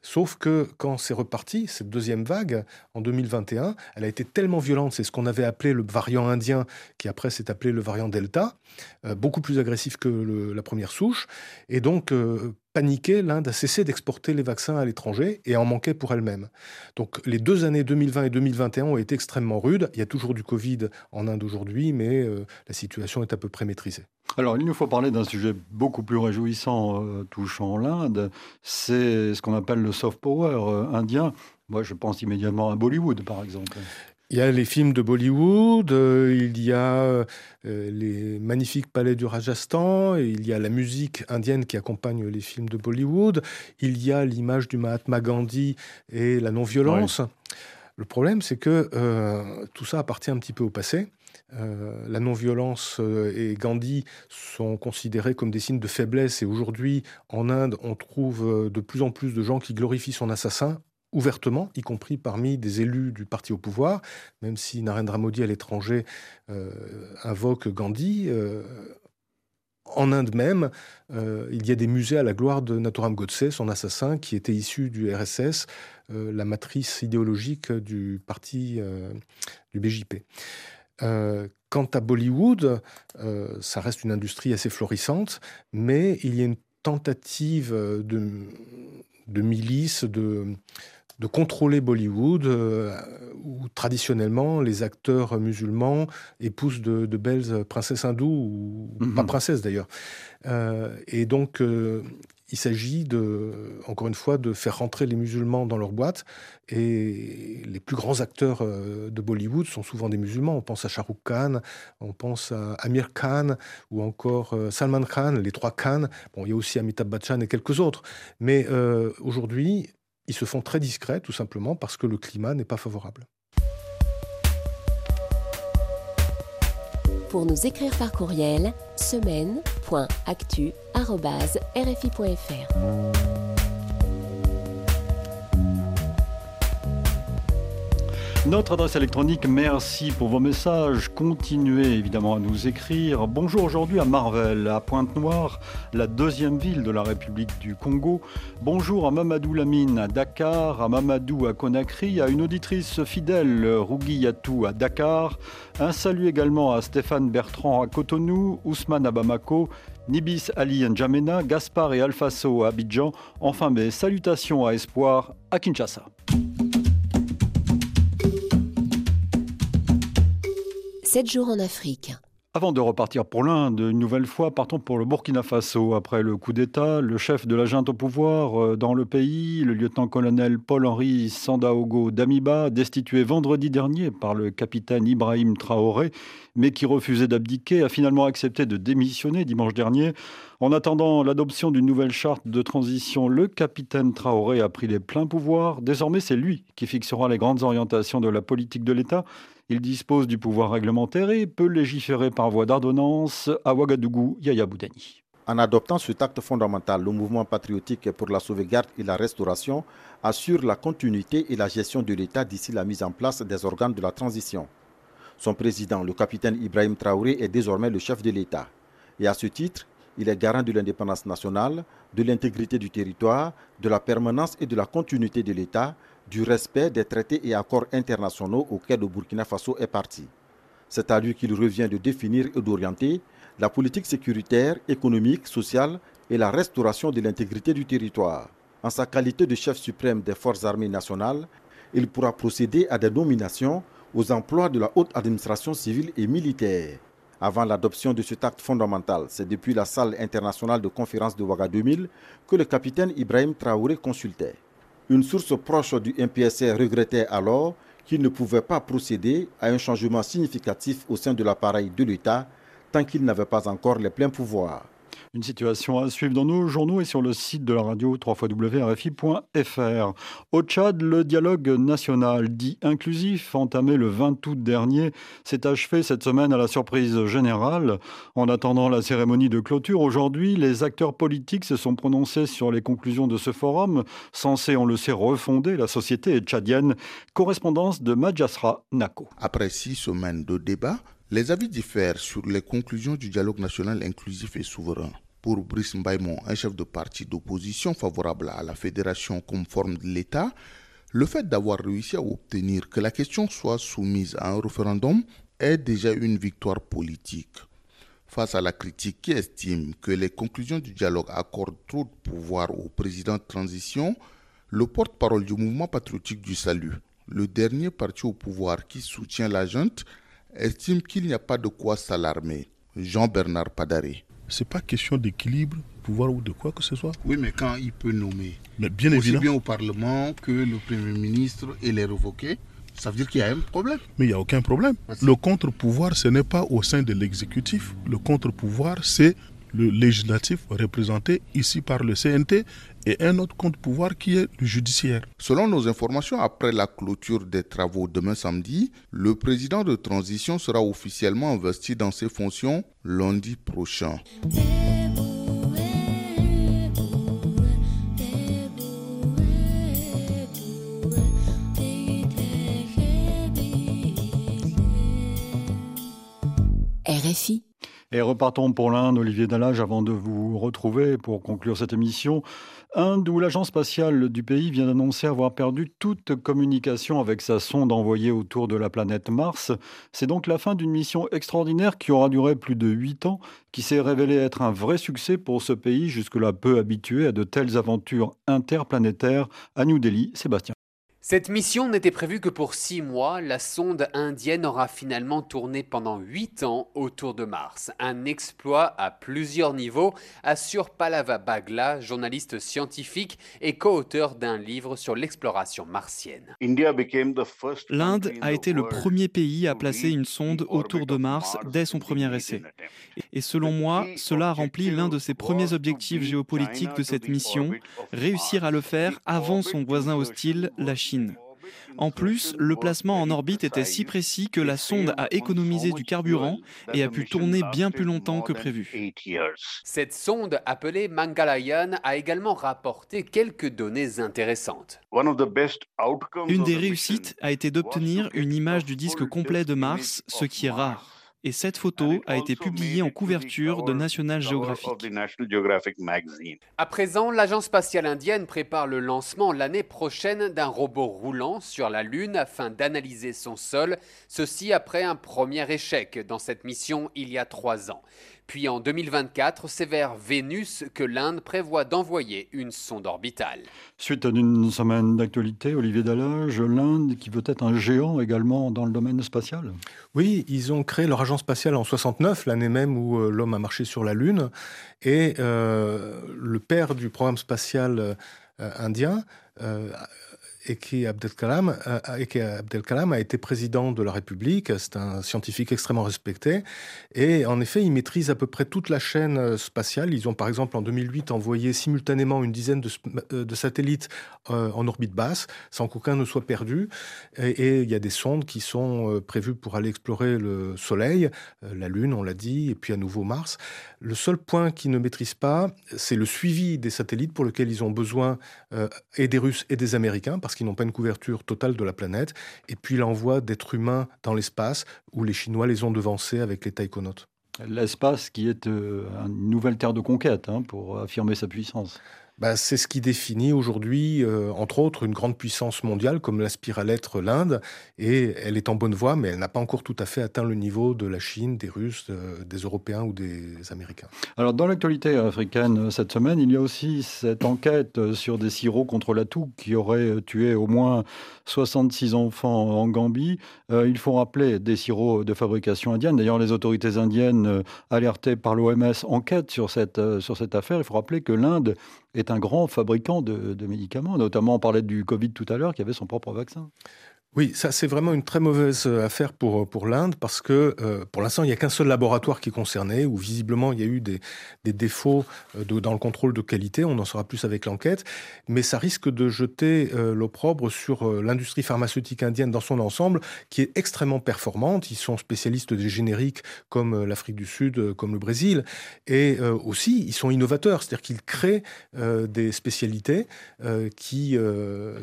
Sauf que quand c'est reparti, cette deuxième vague, en 2021, elle a été tellement violente, c'est ce qu'on avait appelé le variant indien, qui après s'est appelé le variant Delta, euh, beaucoup plus agressif que la première souche. Et donc, euh, paniqué, l'Inde a cessé d'exporter les vaccins à l'étranger et en manquait pour elle-même. Donc les deux années 2020 et 2021 ont été extrêmement rudes. Il y a toujours du Covid en Inde aujourd'hui, mais euh, la situation est à peu près maîtrisée. Alors, il nous faut parler d'un sujet beaucoup plus réjouissant euh, touchant l'Inde. C'est ce qu'on appelle le soft power euh, indien. Moi, je pense immédiatement à Bollywood, par exemple. Il y a les films de Bollywood, euh, il y a euh, les magnifiques palais du Rajasthan, il y a la musique indienne qui accompagne les films de Bollywood, il y a l'image du Mahatma Gandhi et la non-violence. Le problème, c'est que euh, tout ça appartient un petit peu au passé. la non-violence et Gandhi sont considérés comme des signes de faiblesse et aujourd'hui en Inde on trouve de plus en plus de gens qui glorifient son assassin ouvertement, y compris parmi des élus du parti au pouvoir, même si Narendra Modi à l'étranger euh, invoque Gandhi. Euh, en Inde même, euh, il y a des musées à la gloire de Nathuram Godse, son assassin, qui était issu du RSS, la matrice idéologique du parti du BJP. quant à Bollywood, ça reste une industrie assez florissante, mais il y a une tentative de, de milice, de, de contrôler Bollywood, euh, où traditionnellement les acteurs musulmans épousent de, belles princesses hindoues, ou pas mhm. princesses d'ailleurs. Euh, et donc, euh, il s'agit de, encore une fois, de faire rentrer les musulmans dans leur boîte. Et les plus grands acteurs de Bollywood sont souvent des musulmans. On pense à Shah Rukh Khan, on pense à Amir Khan ou encore Salman Khan, les trois Khan. Bon, il y a aussi Amitabh Bachchan et quelques autres. Mais aujourd'hui, ils se font très discrets tout simplement parce que le climat n'est pas favorable. Pour nous écrire par courriel, semaine.actu.rfi.fr. Notre adresse électronique, merci pour vos messages. Continuez évidemment à nous écrire. Bonjour aujourd'hui à Marvel, à Pointe-Noire, la deuxième ville de la République du Congo. Bonjour à Mamadou Lamine à Dakar, à Mamadou à Conakry, à une auditrice fidèle, Rougui Yatou à Dakar. Un salut également à Stéphane Bertrand à Cotonou, Ousmane à Bamako, Nibis Ali N'Djamena, Gaspard et Alfaso à Abidjan. Enfin, mes salutations à Espoir à Kinshasa. 7 jours en Afrique. Avant de repartir pour l'Inde, une nouvelle fois, partons pour le Burkina Faso. Après le coup d'État, le chef de la junte au pouvoir euh, dans le pays, le lieutenant-colonel Paul-Henri Sandaogo Damiba, destitué vendredi dernier par le capitaine Ibrahim Traoré, mais qui refusait d'abdiquer, a finalement accepté de démissionner dimanche dernier. En attendant l'adoption d'une nouvelle charte de transition, le capitaine Traoré a pris les pleins pouvoirs. Désormais, c'est lui qui fixera les grandes orientations de la politique de l'État il dispose du pouvoir réglementaire et peut légiférer par voie d'ordonnance à Ouagadougou, Yaya Boudani. En adoptant cet acte fondamental, le mouvement patriotique pour la sauvegarde et la restauration assure la continuité et la gestion de l'État d'ici la mise en place des organes de la transition. Son président, le capitaine Ibrahim Traoré, est désormais le chef de l'État. Et à ce titre, il est garant de l'indépendance nationale, de l'intégrité du territoire, de la permanence et de la continuité de l'État, du respect des traités et accords internationaux auxquels le Burkina Faso est parti. C'est à lui qu'il revient de définir et d'orienter la politique sécuritaire, économique, sociale et la restauration de l'intégrité du territoire. En sa qualité de chef suprême des forces armées nationales, il pourra procéder à des nominations aux emplois de la haute administration civile et militaire. Avant l'adoption de cet acte fondamental, c'est depuis la salle internationale de conférence de Ouaga 2000 que le capitaine Ibrahim Traoré consultait. Une source proche du MPSR regrettait alors qu'il ne pouvait pas procéder à un changement significatif au sein de l'appareil de l'État tant qu'il n'avait pas encore les pleins pouvoirs. Une situation à suivre dans nos journaux et sur le site de la radio www.rfi.fr. Au Tchad, le dialogue national dit inclusif, entamé le 20 août dernier, s'est achevé cette semaine à la surprise générale. En attendant la cérémonie de clôture, aujourd'hui, les acteurs politiques se sont prononcés sur les conclusions de ce forum, censé, on le sait, refonder la société tchadienne. Correspondance de Majasra Nako. Après six semaines de débat, les avis diffèrent sur les conclusions du dialogue national inclusif et souverain. Pour Brice Mbaimon, un chef de parti d'opposition favorable à la fédération comme de l'État, le fait d'avoir réussi à obtenir que la question soit soumise à un référendum est déjà une victoire politique. Face à la critique qui estime que les conclusions du dialogue accordent trop de pouvoir au président de transition, le porte-parole du mouvement patriotique du salut, le dernier parti au pouvoir qui soutient la junte, estime qu'il n'y a pas de quoi s'alarmer. Jean-Bernard Padaré. C'est pas question d'équilibre, pouvoir ou de quoi que ce soit. Oui, mais quand il peut nommer, mais bien aussi évidemment. bien au Parlement que le Premier ministre et les révoquer, ça veut dire qu'il y a un problème. Mais il n'y a aucun problème. Le contre-pouvoir, ce n'est pas au sein de l'exécutif. Le contre-pouvoir, c'est le législatif représenté ici par le CNT et un autre contre-pouvoir qui est le judiciaire. Selon nos informations, après la clôture des travaux demain samedi, le président de transition sera officiellement investi dans ses fonctions lundi prochain. RFI. Et repartons pour l'Inde, Olivier Dallage, avant de vous retrouver pour conclure cette émission. Inde, où l'agence spatiale du pays vient d'annoncer avoir perdu toute communication avec sa sonde envoyée autour de la planète Mars. C'est donc la fin d'une mission extraordinaire qui aura duré plus de huit ans, qui s'est révélée être un vrai succès pour ce pays, jusque-là peu habitué à de telles aventures interplanétaires. À New Delhi, Sébastien. Cette mission n'était prévue que pour six mois. La sonde indienne aura finalement tourné pendant huit ans autour de Mars. Un exploit à plusieurs niveaux, assure Palava Bagla, journaliste scientifique et co-auteur d'un livre sur l'exploration martienne. L'Inde a été le premier pays à placer une sonde autour de Mars dès son premier essai. Et selon moi, cela a rempli l'un de ses premiers objectifs géopolitiques de cette mission, réussir à le faire avant son voisin hostile, la Chine. En plus, le placement en orbite était si précis que la sonde a économisé du carburant et a pu tourner bien plus longtemps que prévu. Cette sonde appelée Mangalayan a également rapporté quelques données intéressantes. Une des réussites a été d'obtenir une image du disque complet de Mars, ce qui est rare et cette photo a été publiée en couverture de National Geographic. À présent, l'agence spatiale indienne prépare le lancement l'année prochaine d'un robot roulant sur la Lune afin d'analyser son sol, ceci après un premier échec dans cette mission il y a trois ans. Puis en 2024, c'est vers Vénus que l'Inde prévoit d'envoyer une sonde orbitale. Suite d'une semaine d'actualité, Olivier Dallage, l'Inde qui veut être un géant également dans le domaine spatial Oui, ils ont créé leur agence spatiale en 69, l'année même où euh, l'homme a marché sur la Lune. Et euh, le père du programme spatial euh, indien, euh, Eke Abdel Kalam, Eke Abdel Kalam a été président de la République. C'est un scientifique extrêmement respecté. Et en effet, il maîtrise à peu près toute la chaîne spatiale. Ils ont par exemple en 2008 envoyé simultanément une dizaine de, de satellites euh, en orbite basse, sans qu'aucun ne soit perdu. Et, et, il y a des sondes qui sont prévues pour aller explorer le Soleil, la Lune, on l'a dit, et puis à nouveau Mars. Le seul point qu'ils ne maîtrisent pas, c'est le suivi des satellites pour lequel ils ont besoin euh, et des Russes et des Américains, parce qu'ils n'ont pas une couverture totale de la planète, et puis l'envoi d'êtres humains dans l'espace, où les Chinois les ont devancés avec les taïkonautes. L'espace qui est euh, une nouvelle terre de conquête hein, pour affirmer sa puissance. Bah, c'est ce qui définit aujourd'hui, euh, entre autres, une grande puissance mondiale comme l'aspire à l'être l'Inde. Et elle est en bonne voie, mais elle n'a pas encore tout à fait atteint le niveau de la Chine, des Russes, euh, des Européens ou des Américains. Alors, dans l'actualité africaine cette semaine, il y a aussi cette enquête sur des sirops contre la toux qui aurait tué au moins 66 enfants en Gambie. Euh, il faut rappeler des sirops de fabrication indienne. D'ailleurs, les autorités indiennes, euh, alertées par l'OMS, enquêtent sur cette, euh, sur cette affaire. Il faut rappeler que l'Inde est un grand fabricant de, médicaments. Notamment, on parlait du Covid tout à l'heure, qui avait son propre vaccin. Oui, ça c'est vraiment une très mauvaise affaire pour, pour l'Inde parce que euh, pour l'instant il n'y a qu'un seul laboratoire qui est concerné où visiblement il y a eu des, défauts dans le contrôle de qualité, on en saura plus avec l'enquête, mais ça risque de jeter euh, l'opprobre sur euh, l'industrie pharmaceutique indienne dans son ensemble qui est extrêmement performante, ils sont spécialistes des génériques comme l'Afrique du Sud, comme le Brésil, et aussi ils sont innovateurs, c'est-à-dire qu'ils créent des spécialités qui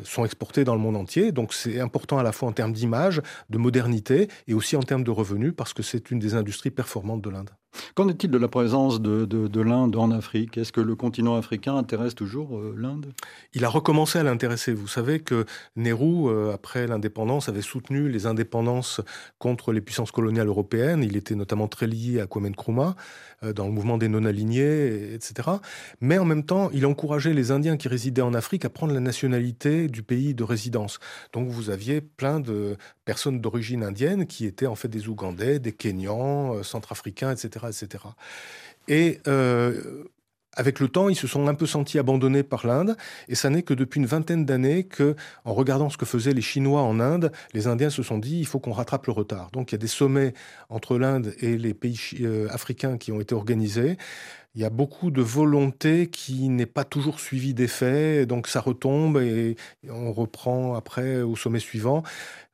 sont exportées dans le monde entier, donc c'est important à la fois en termes d'image, de modernité et aussi en termes de revenus, parce que c'est une des industries performantes de l'Inde. Qu'en est-il de la présence de, l'Inde en Afrique? Est-ce que le continent africain intéresse toujours euh, l'Inde? Il a recommencé à l'intéresser. Vous savez que Nehru, euh, après l'indépendance, avait soutenu les indépendances contre les puissances coloniales européennes. Il était notamment très lié à Kwame Nkrumah euh, dans le mouvement des non-alignés, etc. Mais en même temps, il encourageait les Indiens qui résidaient en Afrique à prendre la nationalité du pays de résidence. Donc vous aviez plein de personnes d'origine indienne qui étaient en fait des Ougandais, des Kenyans, centrafricains, etc. etc. Et euh, avec le temps, ils se sont un peu sentis abandonnés par l'Inde, et ça n'est que depuis une vingtaine d'années que, en regardant ce que faisaient les Chinois en Inde, les Indiens se sont dit il faut qu'on rattrape le retard. Donc il y a des sommets entre l'Inde et les pays euh, africains qui ont été organisés. Il y a beaucoup de volonté qui n'est pas toujours suivie d'effet, donc ça retombe et on reprend après au sommet suivant.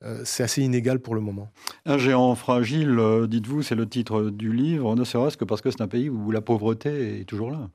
Euh, c'est assez inégal pour le moment. Un géant fragile, euh, dites-vous, c'est le titre du livre, ne serait-ce que parce que c'est un pays où la pauvreté est toujours là.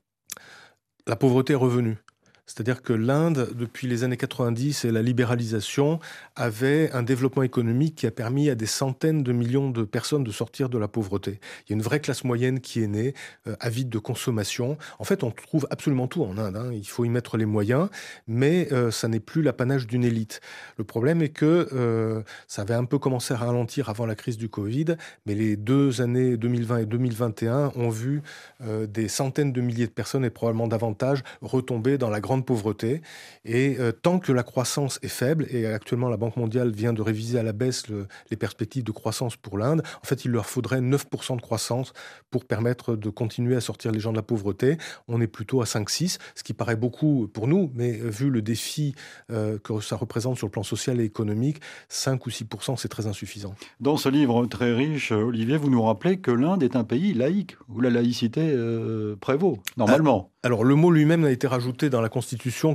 La pauvreté est revenue. C'est-à-dire que l'Inde, depuis les années 90 et la libéralisation, avait un développement économique qui a permis à des centaines de millions de personnes de sortir de la pauvreté. Il y a une vraie classe moyenne qui est née, euh, avide de consommation. En fait, on trouve absolument tout en Inde. Hein. Il faut y mettre les moyens, mais euh, ça n'est plus l'apanage d'une élite. Le problème est que euh, ça avait un peu commencé à ralentir avant la crise du Covid, mais les deux années 2020 et 2021 ont vu des centaines de milliers de personnes et probablement davantage retomber dans la grande pauvreté. Et euh, tant que la croissance est faible, et actuellement la Banque mondiale vient de réviser à la baisse les perspectives de croissance pour l'Inde, en fait il leur faudrait 9% de croissance pour permettre de continuer à sortir les gens de la pauvreté. On est plutôt à 5-6, ce qui paraît beaucoup pour nous, mais euh, vu le défi euh, que ça représente sur le plan social et économique, 5 ou 6% c'est très insuffisant. Dans ce livre très riche, Olivier, vous nous rappelez que l'Inde est un pays laïque, où la laïcité prévaut, normalement. Alors le mot lui-même a été rajouté dans la Constitution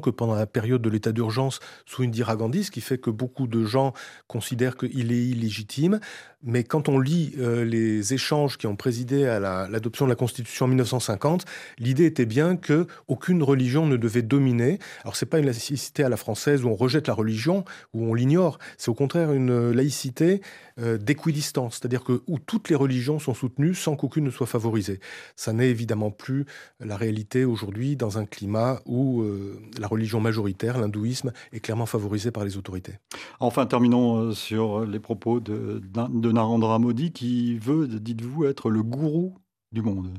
que pendant la période de l'état d'urgence sous Indira Gandhi, ce qui fait que beaucoup de gens considèrent qu'il est illégitime. Mais quand on lit euh, les échanges qui ont présidé à l'adoption de la Constitution en 1950, l'idée était bien que aucune religion ne devait dominer. Alors c'est pas une laïcité à la française où on rejette la religion, où on l'ignore. C'est au contraire une laïcité euh, d'équidistance, c'est-à-dire que où toutes les religions sont soutenues sans qu'aucune ne soit favorisée. Ça n'est évidemment plus la réalité aujourd'hui dans un climat où euh, la religion majoritaire, l'hindouisme, est clairement favorisée par les autorités. Enfin, terminons sur les propos de, de Narendra Modi qui veut, dites-vous, être le gourou du monde.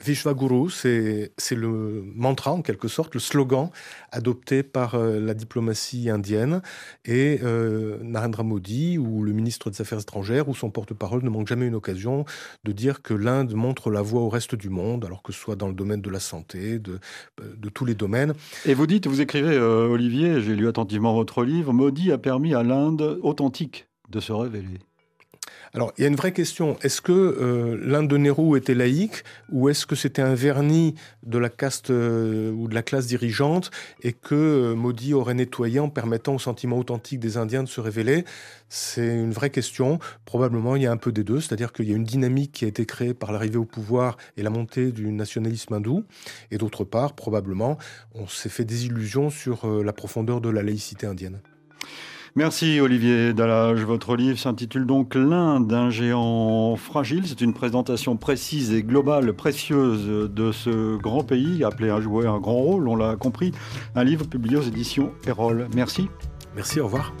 Vishwaguru, c'est le mantra en quelque sorte, le slogan adopté par euh, la diplomatie indienne. Et euh, Narendra Modi, ou le ministre des Affaires étrangères, ou son porte-parole ne manque jamais une occasion de dire que l'Inde montre la voie au reste du monde, alors que ce soit dans le domaine de la santé, de, de tous les domaines. Et vous dites, vous écrivez, euh, Olivier, j'ai lu attentivement votre livre, Modi a permis à l'Inde authentique de se révéler alors, il y a une vraie question. Est-ce que euh, l'Inde de Nehru était laïque ou est-ce que c'était un vernis de la caste euh, ou de la classe dirigeante et que euh, Modi aurait nettoyé en permettant au sentiment authentique des Indiens de se révéler? C'est une vraie question. Probablement, il y a un peu des deux. C'est-à-dire qu'il y a une dynamique qui a été créée par l'arrivée au pouvoir et la montée du nationalisme hindou. Et d'autre part, probablement, on s'est fait des illusions sur la profondeur de la laïcité indienne. Merci Olivier Dallage. Votre livre s'intitule donc L'Inde d'un géant fragile. C'est une présentation précise et globale, précieuse de ce grand pays appelé à jouer un grand rôle, on l'a compris. Un livre publié aux éditions Erol. Merci. Merci, au revoir.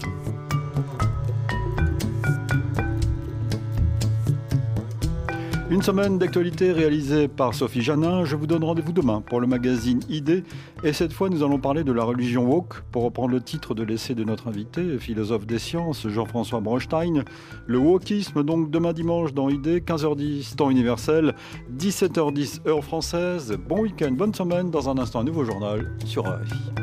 Une semaine d'actualité réalisée par Sophie Janin. Je vous donne rendez-vous demain pour le magazine ID. Et cette fois, nous allons parler de la religion woke, pour reprendre le titre de l'essai de notre invité, philosophe des sciences, Jean-François Brostein. Le wokisme, donc demain dimanche dans ID, 15h10 temps universel, 17h10 heure française. Bon week-end, bonne semaine. Dans un instant, un nouveau journal sur RFI.